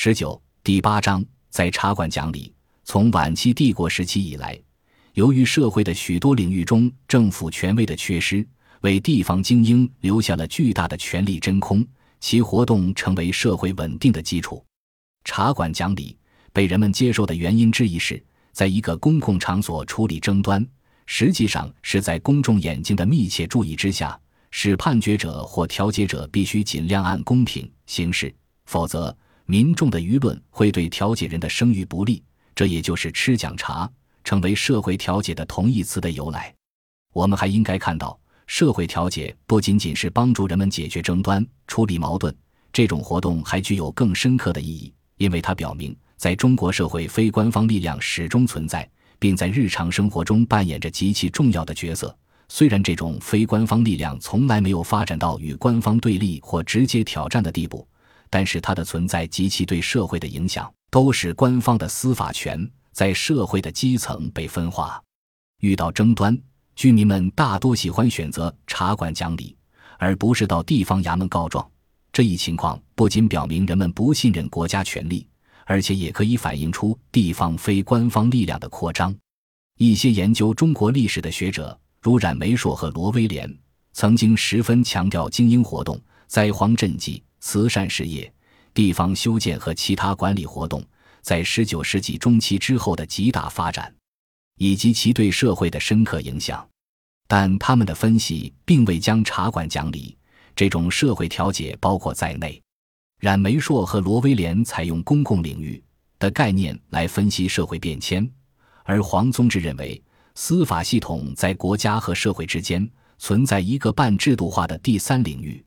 十九第八章在茶馆讲理。从晚期帝国时期以来，由于社会的许多领域中政府权威的缺失，为地方精英留下了巨大的权力真空，其活动成为社会稳定的基础。茶馆讲理被人们接受的原因之一是，在一个公共场所处理争端，实际上是在公众眼睛的密切注意之下，使判决者或调解者必须尽量按公平行事，否则民众的舆论会对调解人的声誉不利。这也就是吃讲茶成为社会调解的同义词的由来。我们还应该看到，社会调解不仅仅是帮助人们解决争端、处理矛盾，这种活动还具有更深刻的意义，因为它表明，在中国社会，非官方力量始终存在，并在日常生活中扮演着极其重要的角色。虽然这种非官方力量从来没有发展到与官方对立或直接挑战的地步，但是它的存在及其对社会的影响。都使官方的司法权在社会的基层被分化。遇到争端，居民们大多喜欢选择茶馆讲理，而不是到地方衙门告状。这一情况不仅表明人们不信任国家权力，而且也可以反映出地方非官方力量的扩张。一些研究中国历史的学者，如冉梅硕和罗威廉，曾经十分强调精英活动、灾荒赈济、慈善事业。地方修建和其他管理活动在十九世纪中期之后的极大发展，以及其对社会的深刻影响，但他们的分析并未将茶馆讲理这种社会调解包括在内。冉梅硕和罗威廉采用公共领域的概念来分析社会变迁，而黄宗智认为司法系统在国家和社会之间存在一个半制度化的第三领域。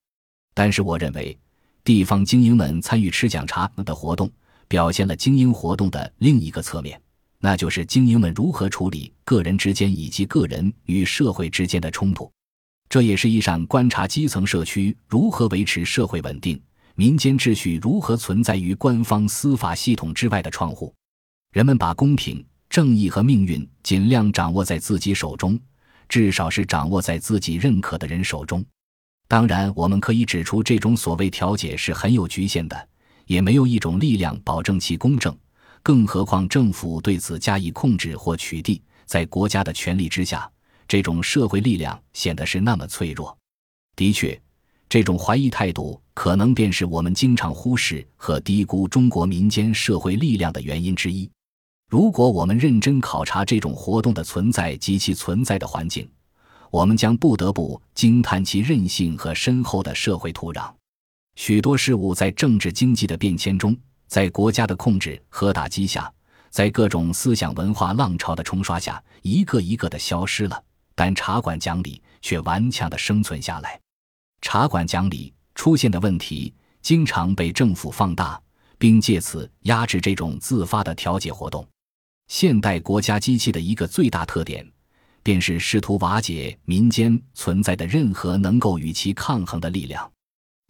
但是，我认为。地方精英们参与吃讲茶的活动，表现了精英活动的另一个侧面，那就是精英们如何处理个人之间以及个人与社会之间的冲突。这也是一扇观察基层社区如何维持社会稳定、民间秩序如何存在于官方司法系统之外的窗户。人们把公平、正义和命运尽量掌握在自己手中，至少是掌握在自己认可的人手中。当然，我们可以指出，这种所谓调解是很有局限的，也没有一种力量保证其公正。更何况政府对此加以控制或取缔，在国家的权力之下，这种社会力量显得是那么脆弱。的确，这种怀疑态度可能便是我们经常忽视和低估中国民间社会力量的原因之一。如果我们认真考察这种活动的存在及其存在的环境，我们将不得不惊叹其韧性和深厚的社会土壤。许多事物在政治经济的变迁中，在国家的控制和打击下，在各种思想文化浪潮的冲刷下，一个一个的消失了。但茶馆讲理却顽强的生存下来。茶馆讲理出现的问题，经常被政府放大，并借此压制这种自发的调解活动。现代国家机器的一个最大特点。便是试图瓦解民间存在的任何能够与其抗衡的力量。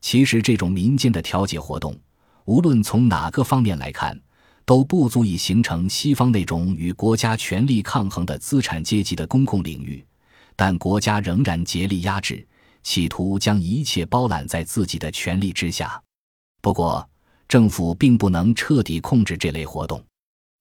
其实，这种民间的调解活动，无论从哪个方面来看，都不足以形成西方那种与国家权力抗衡的资产阶级的公共领域。但国家仍然竭力压制，企图将一切包揽在自己的权力之下。不过，政府并不能彻底控制这类活动。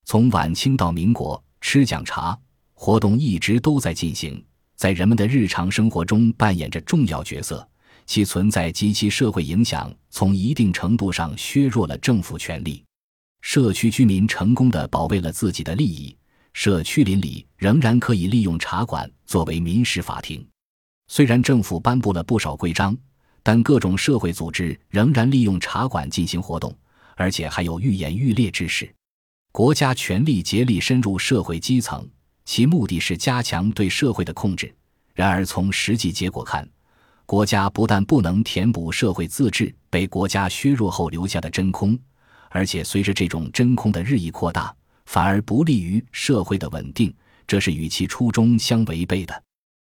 从晚清到民国，吃讲茶。活动一直都在进行，在人们的日常生活中扮演着重要角色，其存在及其社会影响从一定程度上削弱了政府权力。社区居民成功的保卫了自己的利益，社区邻里仍然可以利用茶馆作为民事法庭。虽然政府颁布了不少规章，但各种社会组织仍然利用茶馆进行活动，而且还有愈演愈烈之势。国家权力竭力深入社会基层。其目的是加强对社会的控制。然而，从实际结果看，国家不但不能填补社会自治被国家削弱后留下的真空，而且随着这种真空的日益扩大，反而不利于社会的稳定。这是与其初衷相违背的。